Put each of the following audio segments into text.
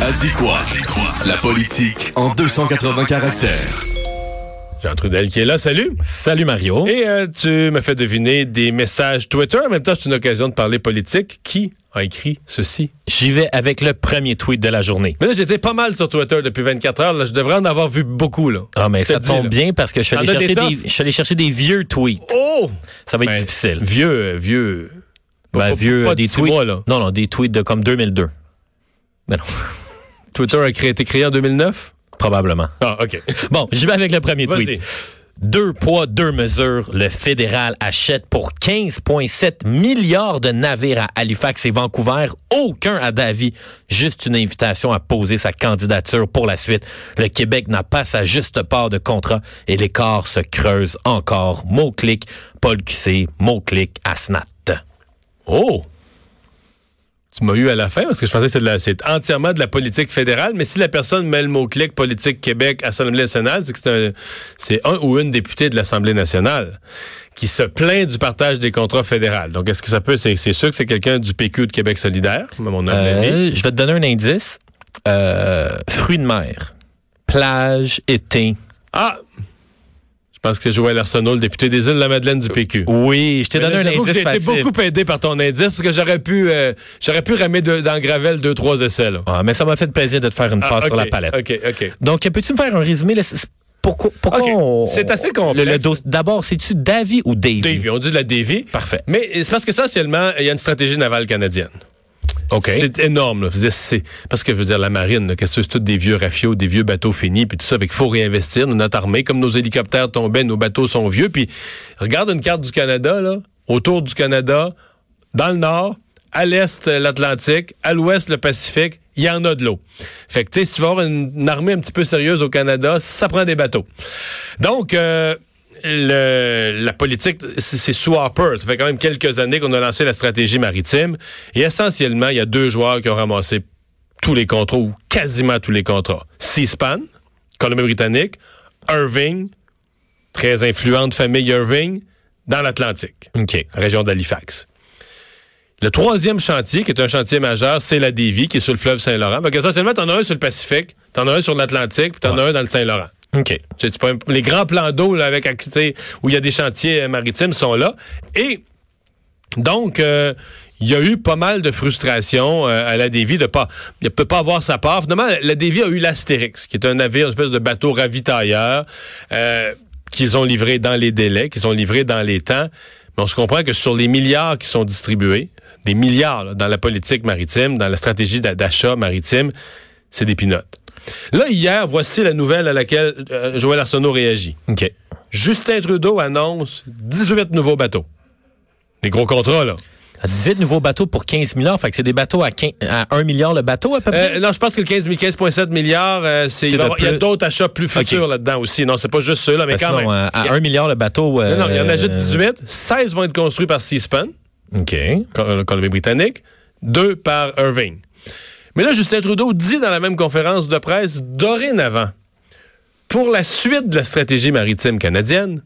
A dit quoi? La politique en 280 caractères. Jean Trudel qui est là. Salut. Salut Mario. Et euh, tu m'as fait deviner des messages Twitter. En même temps, c'est une occasion de parler politique. Qui a écrit ceci? J'y vais avec le premier tweet de la journée. Mais là, j'étais pas mal sur Twitter depuis 24 heures. Là. Je devrais en avoir vu beaucoup. Là. Ah, mais ça tombe là. bien parce que je suis, allé chercher des des, je suis allé chercher des vieux tweets. Oh! Ça va être Ben, difficile. Vieux, euh, vieux. Ben, pas- vieux, pas des tweets. mois, là. Non, non, des tweets de comme 2002. Ben non, Twitter a créé- été créé en 2009? probablement. Ah, OK. Bon, j'y vais avec le premier tweet. Deux poids, deux mesures. Le fédéral achète pour 15,7 milliards de navires à Halifax et Vancouver. Aucun à Davie. Juste une invitation à poser sa candidature pour la suite. Le Québec n'a pas sa juste part de contrat et l'écart se creuse encore. Mot-clic, Paul QC, mot-clic, Asnat. Oh! Tu m'as eu à la fin parce que je pensais que c'est de la- c'est entièrement de la politique fédérale, mais si la personne met le mot-clic politique Québec Assemblée nationale, c'est que c'est un, c'est un ou une députée de l'Assemblée nationale qui se plaint du partage des contrats fédéraux. Donc, est-ce que ça peut, c'est, c'est sûr que c'est quelqu'un du PQ de Québec solidaire, mon. Euh, je vais te donner un indice. Euh, fruits de mer. Plage, été. Ah! Je pense que c'est Joël Arsenault, le député des îles de la Madeleine du PQ. Oui, je t'ai donné là, un que indice J'ai été beaucoup aidé par ton indice parce que j'aurais pu, euh, j'aurais pu ramer de- dans Gravel deux, trois essais, là. Ah, mais ça m'a fait plaisir de te faire une Ah, passe sur la palette. OK, OK. Donc, peux-tu me faire un résumé? là? Pourquoi, pourquoi on- c'est assez le- complexe. D'abord, c'est-tu Davy ou Davy? Davy, on dit de la Davy. Parfait. Mais c'est parce que essentiellement, il y a une stratégie navale canadienne. OK. C'est énorme. Là. C'est- parce que je veux dire, la marine, qu'est-ce que c'est tous des vieux rafios, des vieux bateaux finis, puis tout ça. Il faut réinvestir dans notre armée. Comme nos hélicoptères tombaient, nos bateaux sont vieux. Puis regarde une carte du Canada, là, autour du Canada, dans le nord, à l'est, euh, l'Atlantique, à l'ouest, le Pacifique, il y en a de l'eau. Fait que, tu sais, si tu veux avoir une, une armée un petit peu sérieuse au Canada, ça prend des bateaux. Donc, euh, le- la politique, c'est sous Harper. Ça fait quand même quelques années qu'on a lancé la stratégie maritime. Et essentiellement, il y a deux joueurs qui ont ramassé tous les contrats, ou quasiment tous les contrats. Seaspan, Colombie-Britannique, Irving, très influente famille Irving, dans l'Atlantique, OK. région d'Halifax. Le troisième chantier, qui est un chantier majeur, c'est la Davie, qui est sur le fleuve Saint-Laurent. Donc, essentiellement, t'en as un sur le Pacifique, t'en as un sur l'Atlantique, puis t'en as un dans le Saint-Laurent. OK. Les grands plans d'eau là, avec où il y a des chantiers maritimes sont là. Et donc, euh, il y a eu pas mal de frustration euh, à la Davie de pas. Il peut pas avoir sa part. Finalement, la Davie a eu l'Astérix, qui est un navire, une espèce de bateau ravitailleur euh, qu'ils ont livré dans les délais, qu'ils ont livré dans les temps. Mais on se comprend que sur les milliards qui sont distribués, des milliards là, dans la politique maritime, dans la stratégie d'a- d'achat maritime, c'est des pinottes. Là, hier, voici la nouvelle à laquelle euh, Joël Arsenault réagit. OK. Justin Trudeau annonce 18 nouveaux bateaux. Des gros contrats, là. 18 nouveaux bateaux pour 15 milliards. Fait que c'est des bateaux à, 15 à 1 milliard le bateau, à peu près? Euh, non, je pense que le 15 15,7 milliards, euh, c'est, il, va y il a d'autres achats plus futurs là-dedans aussi. Non, c'est pas juste ceux-là, mais Parce quand sinon, même. à, à Il y a- 1 milliard le bateau... euh, Non, non, il y en ajoute 18. 16 vont être construits par Seaspan, OK. Col- Colombie-Britannique, deux par Irving. Mais là, Justin Trudeau dit dans la même conférence de presse, dorénavant, pour la suite de la stratégie maritime canadienne,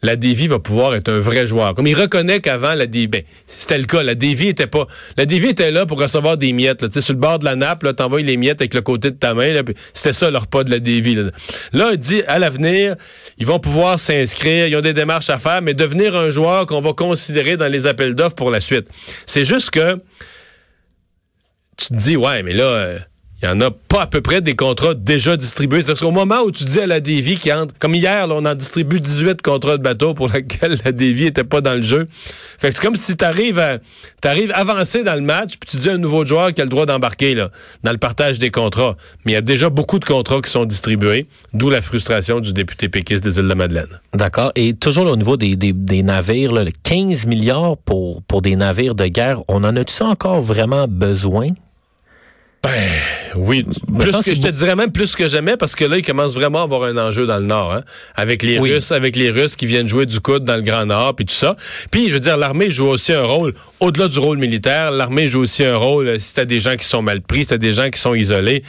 la Davy va pouvoir être un vrai joueur. Comme il reconnaît qu'avant, la Davy, ben, c'était le cas, la Davy était pas, la Davy était là pour recevoir des miettes, là. Sur le bord de la nappe, là, t'envoies les miettes avec le côté de ta main, c'était ça leur pas de la là. Là, il dit, à l'avenir, ils vont pouvoir s'inscrire, ils ont des démarches à faire, mais devenir un joueur qu'on va considérer dans les appels d'offres pour la suite. C'est juste que, tu te dis, ouais, mais là, euh, il y en a pas à peu près des contrats déjà distribués. Parce qu'au moment où tu dis à la Davy qui entre, comme hier, on en distribue 18 contrats de bateau pour lesquels la Davy était pas dans le jeu. Fait que c'est comme si tu arrives t'arrives avancé dans le match, puis tu dis à un nouveau joueur qui a le droit d'embarquer dans le partage des contrats. Mais il y a déjà beaucoup de contrats qui sont distribués, d'où la frustration du député péquiste des Îles-de-Madeleine. D'accord. Et toujours au niveau des, navires, là, le 15 milliards pour, pour des navires de guerre, on en a-tu encore vraiment besoin? Ben oui, plus que, je te dirais même plus que jamais parce que là, il commence vraiment à avoir un enjeu dans le Nord, hein, avec les Oui. Russes, avec les Russes qui viennent jouer du coude dans le Grand Nord, puis tout ça. Puis, je veux dire, l'armée joue aussi un rôle, au-delà du rôle militaire, l'armée joue aussi un rôle euh, si t'as des gens qui sont mal pris, si t'as des gens qui sont isolés.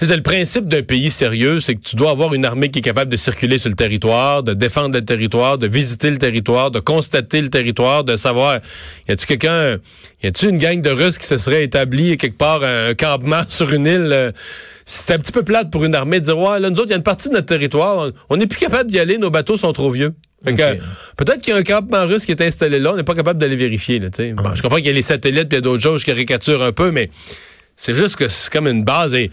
C'est le principe d'un pays sérieux, c'est que tu dois avoir une armée qui est capable de circuler sur le territoire, de défendre le territoire, de visiter le territoire, de constater le territoire, de savoir, y a-tu quelqu'un, y a-tu une gang de Russes qui se serait établie quelque part un campement sur une île euh, c'est un petit peu plate pour une armée de dire ouais là nous autres il y a une partie de notre territoire, on n'est plus capable d'y aller, nos bateaux sont trop vieux. Fait que, Ok. peut-être qu'il y a un campement russe qui est installé là, on n'est pas capable d'aller vérifier. Là, bon, je comprends qu'il y a les satellites et d'autres choses, je caricature un peu, mais c'est juste que c'est comme une base et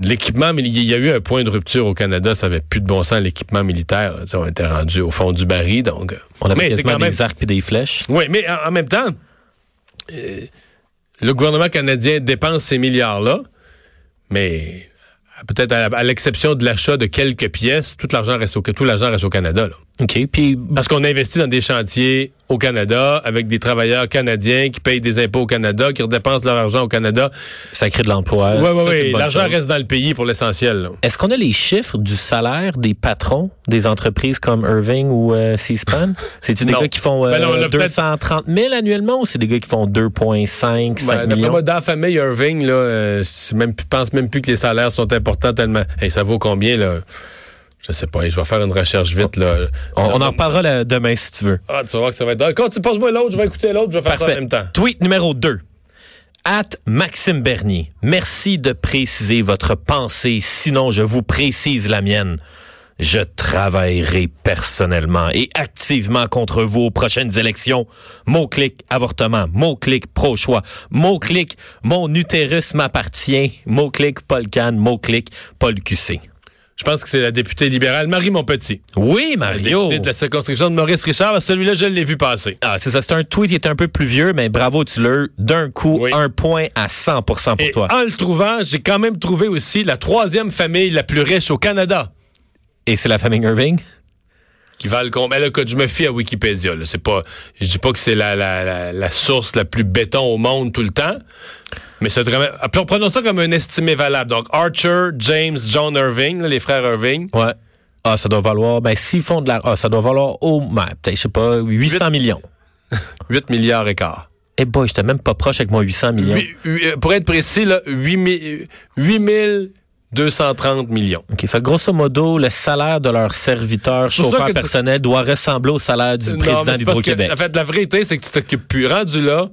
l'équipement, mais il y a eu un point de rupture au Canada, ça avait plus de bon sens l'équipement militaire. on était rendu au fond du baril, donc. euh, On avait mais quasiment quand même. des arcs puis des flèches. Oui, mais en, même temps, euh, le gouvernement canadien dépense ces milliards-là, mais peut-être à, à l'exception de l'achat de quelques pièces, tout l'argent reste au, tout l'argent reste au Canada. Là. OK. Puis, Parce qu'on investit dans des chantiers au Canada avec des travailleurs canadiens qui payent des impôts au Canada, qui redépensent leur argent au Canada. ça crée de l'emploi. Oui, oui, oui. L'argent reste dans le pays pour l'essentiel. Est-ce qu'on a les chiffres du salaire des patrons des entreprises comme Irving ou euh, C-SPAN? C'est-tu des Non. gars qui font euh, Ben non, on a peut-être- 230 000 annuellement ou c'est des gars qui font 2,5, 5 Ben, millions? moi, dans la famille Irving, là, euh, c'est même, je pense même plus que les salaires sont importants tellement. Hey, ça vaut combien, là? Je sais pas. Je vais faire une recherche vite, là. On, on en reparlera là, demain si tu veux. Ah, tu vas voir que ça va être. Quand tu passes moi l'autre, je vais écouter l'autre, je vais faire ça en même temps. Tweet numéro 2. At Maxime Bernier. Merci de préciser votre pensée, sinon je vous précise la mienne. Je travaillerai personnellement et activement contre vous aux prochaines élections. Mot-clic avortement, mot-clic pro-choix, mot-clic mon utérus m'appartient, mot-clic Paul Cannes, mot-clic Paul QC. Je pense que c'est la députée libérale Marie Montpetit. Oui, La Mario. députée de la circonscription de Maurice Richard. Celui-là, je l'ai vu passer. Ah, c'est ça. C'est un tweet qui est un peu plus vieux, mais bravo, tu l'as d'un coup, Oui. un point à 100% pour Et toi. en le trouvant, j'ai quand même trouvé aussi la troisième famille la plus riche au Canada. Et c'est la famille Irving? Qui valent combien? Là, écoute, je me fie à Wikipédia. Là. C'est pas, je dis pas que c'est la, la, la, la source la plus béton au monde tout le temps. Mais c'est vraiment. Appelons- Prenons ça comme un estimé valable. Donc, Archer, James, John Irving, là, les frères Irving. Ouais. Ah, ça doit valoir, ben, s'ils font de la, ah, ça doit valoir au, ben, peut-être, je sais pas, 800 millions. 8 milliards et quart. Eh boy, j'étais même pas proche avec mon 800 millions. Pour être précis, là, 8 230 millions. OK. Fait grosso modo, le salaire de leur serviteur, C'est pour ça chauffeur que tu- personnel doit ressembler au salaire du Non, président d'Hydro-Québec. En fait, la vérité, c'est que tu t'occupes plus. Rendu là,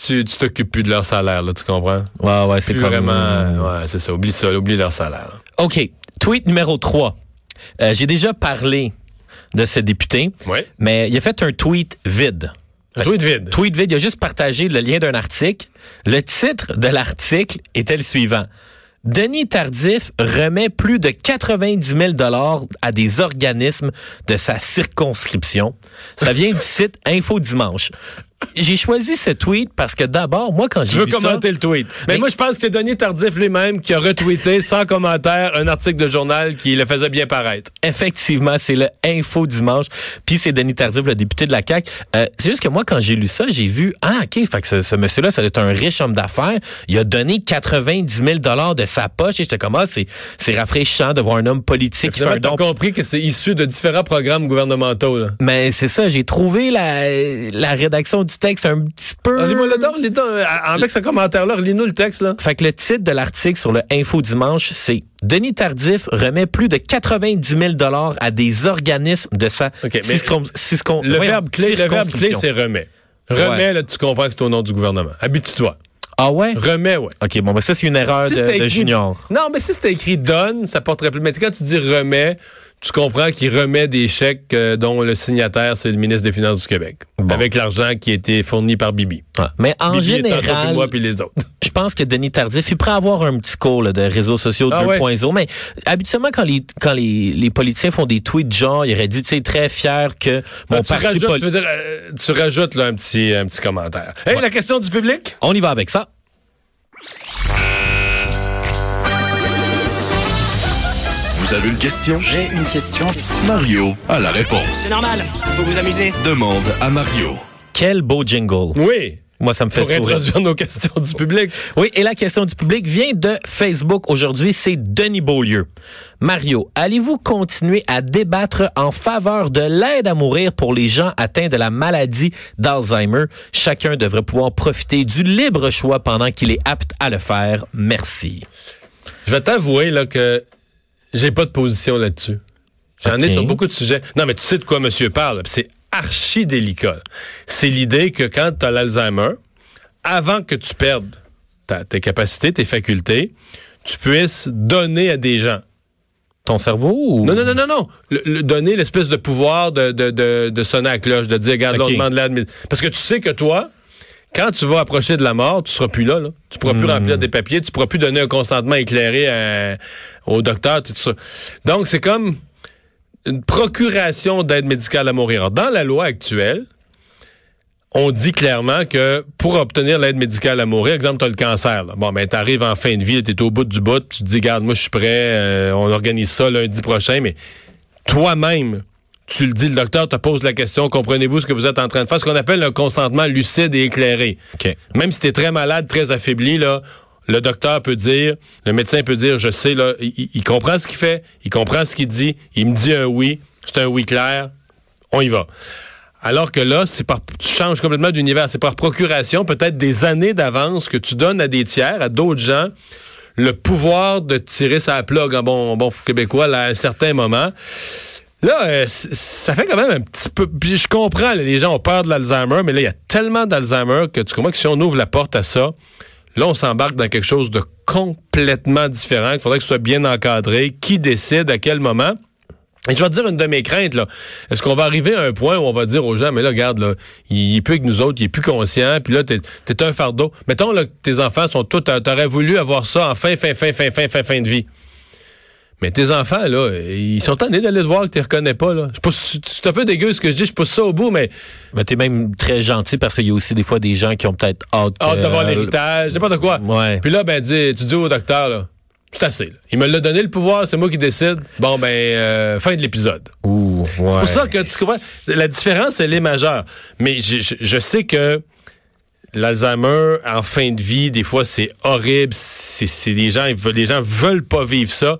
tu t'occupes plus de leur salaire, là, tu comprends? Ouais, ouais, c'est comme- vraiment. Ouais, c'est ça. Oublie ça, oublie leur salaire. là. OK. Tweet numéro 3. Euh, J'ai déjà parlé de ce député, Ouais. mais il a fait un tweet vide. Un tweet vide. Tweet vide, il a juste partagé le lien d'un article. Le titre de l'article était le suivant. Denis Tardif remet plus de 90 000 dollars à des organismes de sa circonscription. Ça vient du site Info Dimanche. J'ai choisi ce tweet parce que d'abord, moi, quand Tu j'ai veux vu ça... commenter le tweet. Mais, Mais- moi, je pense que c'est Denis Tardif lui-même qui a retweeté sans commentaire un article de journal qui le faisait bien paraître. Effectivement, c'est le Info Dimanche. Puis c'est Denis Tardif, le député de la CAQ. Euh, c'est juste que moi, quand j'ai lu ça, j'ai vu, ah, OK, fait que ce, ce monsieur-là, ça doit être un riche homme d'affaires. Il a donné 90 000 de sa poche. Et j'étais comme, ah, c'est, c'est rafraîchissant de voir un homme politique qui fait un don. compris que c'est issu de différents programmes gouvernementaux. Là. Mais c'est ça, j'ai trouvé la, la rédaction du texte un petit peu... Ah, Lis-moi le don, lis donc, euh, avec ce commentaire-là, lis-nous le texte. Là. Fait que le titre de l'article sur le Info Dimanche, c'est Denis Tardif remet plus de 90 000 dollars à des organismes de sa OK, mais Le verbe clé, le verbe clé, c'est remet. Remet, là, tu comprends que c'est au nom du gouvernement. Habitue-toi. Ah ouais? Remets, ouais. OK, bon, ben ça, c'est une erreur Si de, de junior. Non, mais si c'était écrit donne, ça porterait plus. Mais quand tu dis remet, tu comprends qu'il remet des chèques euh, dont le signataire, c'est le ministre des Finances du Québec. Bon. Avec l'argent qui a été fourni par Bibi. Ouais. Mais en Bibi puis général, moi puis les autres. je pense que Denis Tardif, il pourrait avoir un petit cours là, de réseaux sociaux Ah 2.0, mais habituellement, quand les quand les, les politiciens font des tweets genre, il aurait dit, tu sais, très fier que mon Ben, tu, parti rajoutes, tu veux dire, euh, tu rajoutes là, un, petit, un petit commentaire. Hey, la question du public? On y va avec ça. Vous avez une question? J'ai une question. Mario a la réponse. C'est normal, faut vous amuser. Demande à Mario. Quel beau jingle. Oui. Moi, ça me fait Pour sourire. introduire nos questions du public. Oui, et la question du public vient de Facebook aujourd'hui, c'est Denis Beaulieu. Mario, allez-vous continuer à débattre en faveur de l'aide à mourir pour les gens atteints de la maladie d'Alzheimer? Chacun devrait pouvoir profiter du libre choix pendant qu'il est apte à le faire. Merci. Je vais t'avouer là, que j'ai pas de position là-dessus. J'en ai sur beaucoup de sujets. Non, mais tu sais de quoi monsieur parle. C'est archi délicat. C'est l'idée que quand tu as l'Alzheimer, avant que tu perdes ta- tes capacités, tes facultés, tu puisses donner à des gens. Ton cerveau ou... Non, non, non, non, non. Le, le- donner l'espèce de pouvoir de, de, de, de sonner à la cloche, de dire, regarde, là, on demande l'aide. Parce que tu sais que toi, quand tu vas approcher de la mort, tu seras plus là. là. Tu pourras plus remplir des papiers, tu pourras plus donner un consentement éclairé à- au docteur, tout ça. Donc, c'est comme une procuration d'aide médicale à mourir. Alors, dans la loi actuelle, on dit clairement que pour obtenir l'aide médicale à mourir, exemple, tu as le cancer. là. Bon, ben, tu arrives en fin de vie, tu es au bout du bout, tu te dis, garde, moi, je suis prêt, euh, on organise ça lundi prochain, mais toi-même, tu le dis, le docteur te pose la question, comprenez-vous ce que vous êtes en train de faire, ce qu'on appelle un consentement lucide et éclairé. OK. Même si tu es très malade, très affaibli, là, le docteur peut dire, le médecin peut dire, je sais, là, il, comprend ce qu'il fait, il comprend ce qu'il dit, il me dit un oui, c'est un oui clair, on y va. Alors que là, c'est par, tu changes complètement d'univers. C'est par procuration, peut-être des années d'avance que tu donnes à des tiers, à d'autres gens, le pouvoir de tirer sa plug en bon, bon québécois là, à un certain moment. Là, euh, ça fait quand même un petit peu. Puis je comprends, les gens ont peur de l'Alzheimer, mais là, il y a tellement d'Alzheimer que tu comprends que si on ouvre la porte à ça, là, on s'embarque dans quelque chose de complètement différent. Il faudrait que ce soit bien encadré. Qui décide à quel moment? Et je vais te dire une de mes craintes, là. Est-ce qu'on va arriver à un point où on va dire aux gens, mais là, regarde, là, il, est plus avec nous autres, il est plus conscient, puis là, t'es, t'es un fardeau. Mettons, là, que tes enfants sont tous, t'aurais voulu avoir ça en fin, fin, fin, fin, fin, fin, fin de vie. Mais tes enfants, là, ils sont tannés d'aller te voir que tu les reconnais pas, là. Je pousse- C'est un peu dégueu ce que je dis, je pousse ça au bout, mais Mais t'es même très gentil parce qu'il y a aussi des fois des gens qui ont peut-être hâte. hâte que- d'avoir l'héritage, n'importe quoi. Ouais. Puis là, ben, dis, tu dis au docteur, là, c'est assez, là. Il me l'a donné le pouvoir, c'est moi qui décide. Bon, ben, euh, fin de l'épisode. Ouh, C'est ouais. pour ça que tu comprends. La différence, elle est majeure. Mais je, je- je sais que l'Alzheimer en fin de vie, des fois, c'est horrible. C'est c'est des gens, les gens veulent pas vivre ça.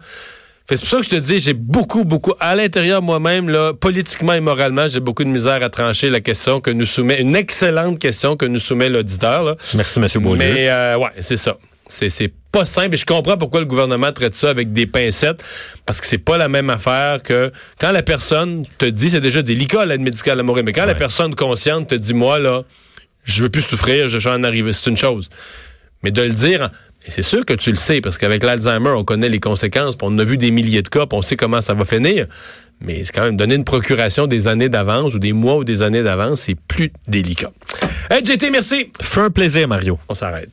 C'est pour ça que je te dis, j'ai beaucoup, beaucoup, à l'intérieur moi-même, là, politiquement et moralement, j'ai beaucoup de misère à trancher la question que nous soumet, une excellente question que nous soumet l'auditeur. Merci, M. Beaulieu. Mais euh, ouais, c'est ça. C'est, c'est pas simple et je comprends pourquoi le gouvernement traite ça avec des pincettes parce que c'est pas la même affaire que quand la personne te dit, c'est déjà délicat l'aide médicale à mourir, mais quand la personne consciente te dit, moi là, je veux plus souffrir, je vais en arriver, c'est une chose. Mais de le dire, et c'est sûr que tu le sais parce qu'avec l'Alzheimer, on connaît les conséquences, puis on a vu des milliers de cas, puis on sait comment ça va finir. Mais c'est quand même donner une procuration des années d'avance ou des mois ou des années d'avance, c'est plus délicat. Hey, JT, merci. Fais un plaisir, Mario. On s'arrête.